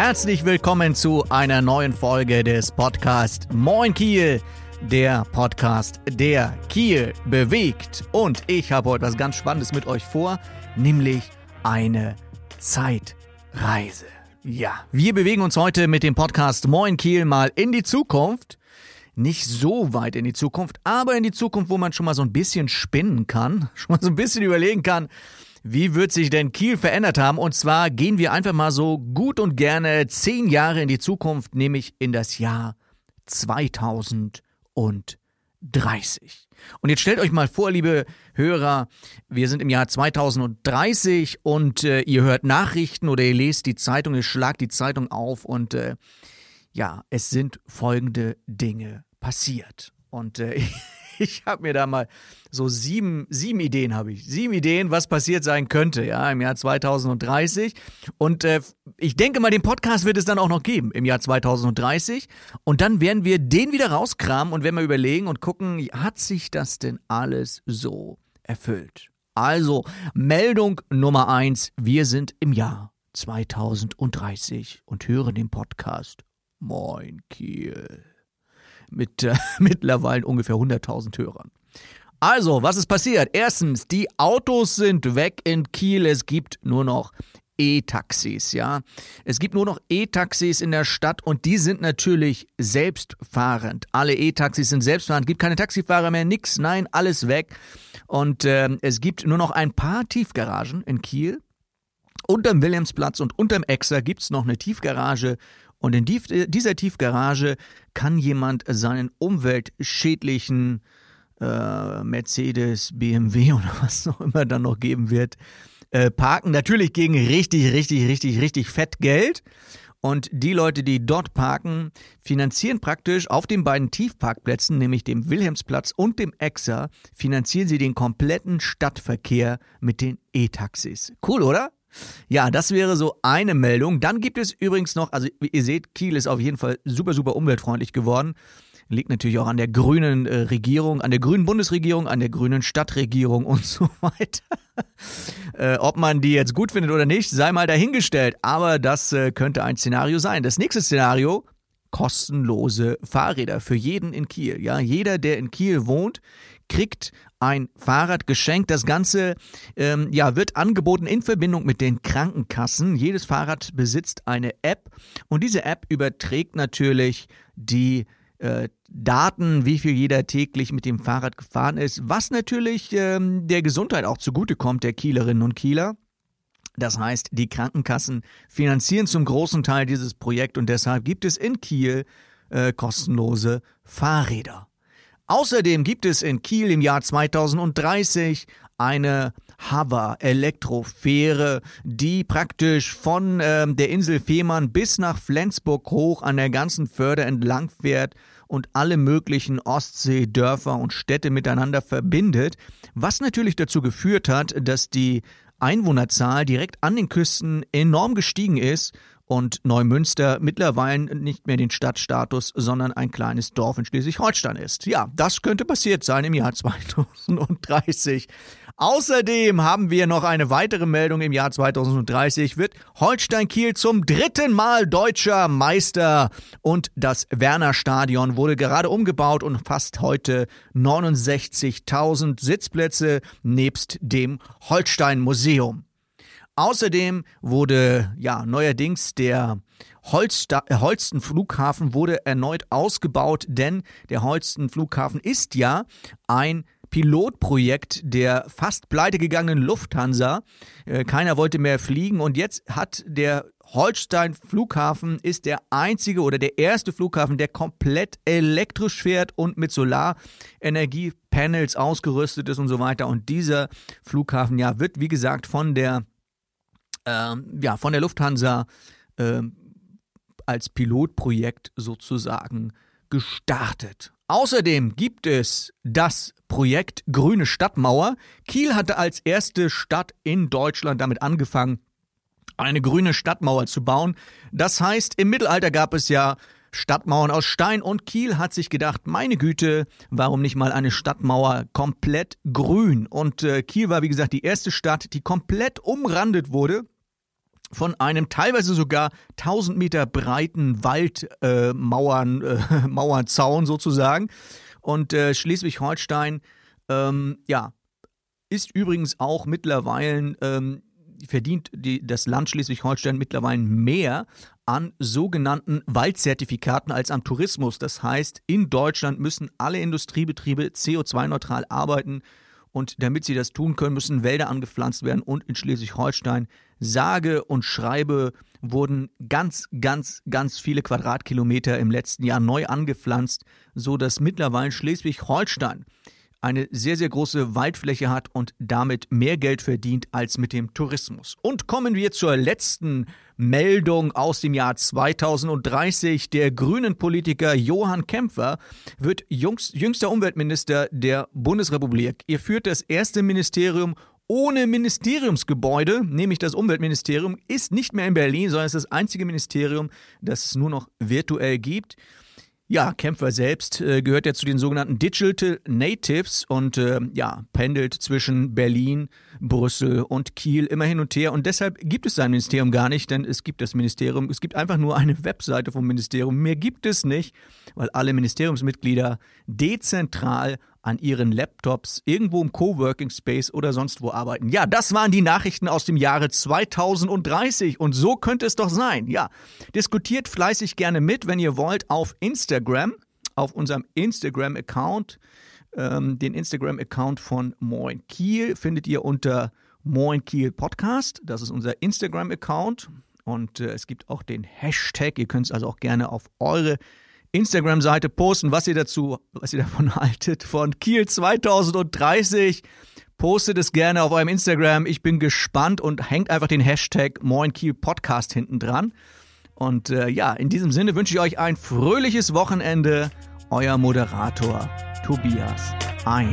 Herzlich willkommen zu einer neuen Folge des Podcasts Moin Kiel, der Podcast, der Kiel bewegt. Und ich habe heute was ganz Spannendes mit euch vor, nämlich eine Zeitreise. Ja, wir bewegen uns heute mit dem Podcast Moin Kiel mal in die Zukunft. Nicht so weit in die Zukunft, aber in die Zukunft, wo man schon mal so ein bisschen spinnen kann, schon mal so ein bisschen überlegen kann, wie wird sich denn Kiel verändert haben? Und zwar gehen wir einfach mal so gut und gerne zehn Jahre in die Zukunft, nämlich in das Jahr 2030. Und jetzt stellt euch mal vor, liebe Hörer, wir sind im Jahr 2030 und äh, ihr hört Nachrichten oder ihr lest die Zeitung, ihr schlagt die Zeitung auf und äh, ja, es sind folgende Dinge passiert. Und äh, ich habe mir da mal so sieben, sieben Ideen habe ich. Sieben Ideen, was passiert sein könnte, ja, im Jahr 2030. Und äh, ich denke mal, den Podcast wird es dann auch noch geben im Jahr 2030. Und dann werden wir den wieder rauskramen und werden mal überlegen und gucken, hat sich das denn alles so erfüllt? Also, Meldung Nummer eins, wir sind im Jahr 2030 und hören den Podcast Moin Kiel mit äh, mittlerweile ungefähr 100.000 Hörern. Also, was ist passiert? Erstens, die Autos sind weg in Kiel. Es gibt nur noch E-Taxis, ja. Es gibt nur noch E-Taxis in der Stadt und die sind natürlich selbstfahrend. Alle E-Taxis sind selbstfahrend, gibt keine Taxifahrer mehr, nix, nein, alles weg. Und äh, es gibt nur noch ein paar Tiefgaragen in Kiel. Unterm Williamsplatz und unterm Exer gibt es noch eine Tiefgarage und in dieser Tiefgarage kann jemand seinen umweltschädlichen äh, Mercedes, BMW oder was auch immer dann noch geben wird, äh, parken. Natürlich gegen richtig, richtig, richtig, richtig fett Geld. Und die Leute, die dort parken, finanzieren praktisch auf den beiden Tiefparkplätzen, nämlich dem Wilhelmsplatz und dem Exer, finanzieren sie den kompletten Stadtverkehr mit den E-Taxis. Cool, oder? Ja, das wäre so eine Meldung. Dann gibt es übrigens noch, also ihr seht, Kiel ist auf jeden Fall super, super umweltfreundlich geworden. Liegt natürlich auch an der grünen äh, Regierung, an der grünen Bundesregierung, an der grünen Stadtregierung und so weiter. äh, ob man die jetzt gut findet oder nicht, sei mal dahingestellt. Aber das äh, könnte ein Szenario sein. Das nächste Szenario, kostenlose Fahrräder für jeden in Kiel. Ja, jeder, der in Kiel wohnt, kriegt ein Fahrrad geschenkt. Das Ganze ähm, ja, wird angeboten in Verbindung mit den Krankenkassen. Jedes Fahrrad besitzt eine App und diese App überträgt natürlich die äh, Daten, wie viel jeder täglich mit dem Fahrrad gefahren ist, was natürlich ähm, der Gesundheit auch zugutekommt, der Kielerinnen und Kieler. Das heißt, die Krankenkassen finanzieren zum großen Teil dieses Projekt und deshalb gibt es in Kiel äh, kostenlose Fahrräder. Außerdem gibt es in Kiel im Jahr 2030 eine Hover Elektrofähre, die praktisch von ähm, der Insel Fehmarn bis nach Flensburg hoch an der ganzen Förde entlang fährt und alle möglichen Ostseedörfer und Städte miteinander verbindet, was natürlich dazu geführt hat, dass die Einwohnerzahl direkt an den Küsten enorm gestiegen ist und Neumünster mittlerweile nicht mehr den Stadtstatus, sondern ein kleines Dorf in Schleswig-Holstein ist. Ja, das könnte passiert sein im Jahr 2030. Außerdem haben wir noch eine weitere Meldung im Jahr 2030 wird Holstein Kiel zum dritten Mal deutscher Meister und das Werner Stadion wurde gerade umgebaut und fasst heute 69.000 Sitzplätze nebst dem Holstein Museum. Außerdem wurde ja neuerdings der Holsta äh, Holsten Flughafen wurde erneut ausgebaut, denn der Holsten Flughafen ist ja ein Pilotprojekt der fast pleitegegangenen Lufthansa. Äh, keiner wollte mehr fliegen und jetzt hat der Holstein Flughafen ist der einzige oder der erste Flughafen, der komplett elektrisch fährt und mit Solarenergiepanels ausgerüstet ist und so weiter. Und dieser Flughafen ja wird wie gesagt von der ähm, ja, von der Lufthansa ähm, als Pilotprojekt sozusagen gestartet. Außerdem gibt es das Projekt Grüne Stadtmauer. Kiel hatte als erste Stadt in Deutschland damit angefangen, eine grüne Stadtmauer zu bauen. Das heißt, im Mittelalter gab es ja Stadtmauern aus Stein und Kiel hat sich gedacht, meine Güte, warum nicht mal eine Stadtmauer komplett grün? Und äh, Kiel war, wie gesagt, die erste Stadt, die komplett umrandet wurde von einem teilweise sogar 1000 Meter breiten Waldmauern, äh, äh, Mauernzaun sozusagen. Und äh, Schleswig-Holstein, ähm, ja, ist übrigens auch mittlerweile, ähm, verdient die, das Land Schleswig-Holstein mittlerweile mehr an sogenannten Waldzertifikaten als am Tourismus. Das heißt, in Deutschland müssen alle Industriebetriebe CO2-neutral arbeiten und damit sie das tun können, müssen Wälder angepflanzt werden und in Schleswig-Holstein sage und schreibe wurden ganz, ganz, ganz viele Quadratkilometer im letzten Jahr neu angepflanzt, so dass mittlerweile Schleswig-Holstein eine sehr, sehr große Waldfläche hat und damit mehr Geld verdient als mit dem Tourismus. Und kommen wir zur letzten Meldung aus dem Jahr 2030. Der grünen Politiker Johann Kämpfer wird jüngster Umweltminister der Bundesrepublik. Er führt das erste Ministerium ohne Ministeriumsgebäude, nämlich das Umweltministerium, ist nicht mehr in Berlin, sondern ist das einzige Ministerium, das es nur noch virtuell gibt. Ja, Kämpfer selbst äh, gehört ja zu den sogenannten Digital Natives und äh, ja, pendelt zwischen Berlin, Brüssel und Kiel immer hin und her. Und deshalb gibt es sein Ministerium gar nicht, denn es gibt das Ministerium, es gibt einfach nur eine Webseite vom Ministerium. Mehr gibt es nicht, weil alle Ministeriumsmitglieder dezentral an ihren Laptops irgendwo im Coworking Space oder sonst wo arbeiten. Ja, das waren die Nachrichten aus dem Jahre 2030 und so könnte es doch sein. Ja, diskutiert fleißig gerne mit, wenn ihr wollt, auf Instagram, auf unserem Instagram-Account. Ähm, den Instagram-Account von Moin Kiel findet ihr unter Moin Kiel Podcast. Das ist unser Instagram-Account. Und äh, es gibt auch den Hashtag. Ihr könnt es also auch gerne auf eure Instagram-Seite posten, was ihr dazu, was ihr davon haltet von Kiel 2030. Postet es gerne auf eurem Instagram. Ich bin gespannt und hängt einfach den Hashtag Moin Kiel Podcast hinten dran. Und äh, ja, in diesem Sinne wünsche ich euch ein fröhliches Wochenende. Euer Moderator Tobias Ein.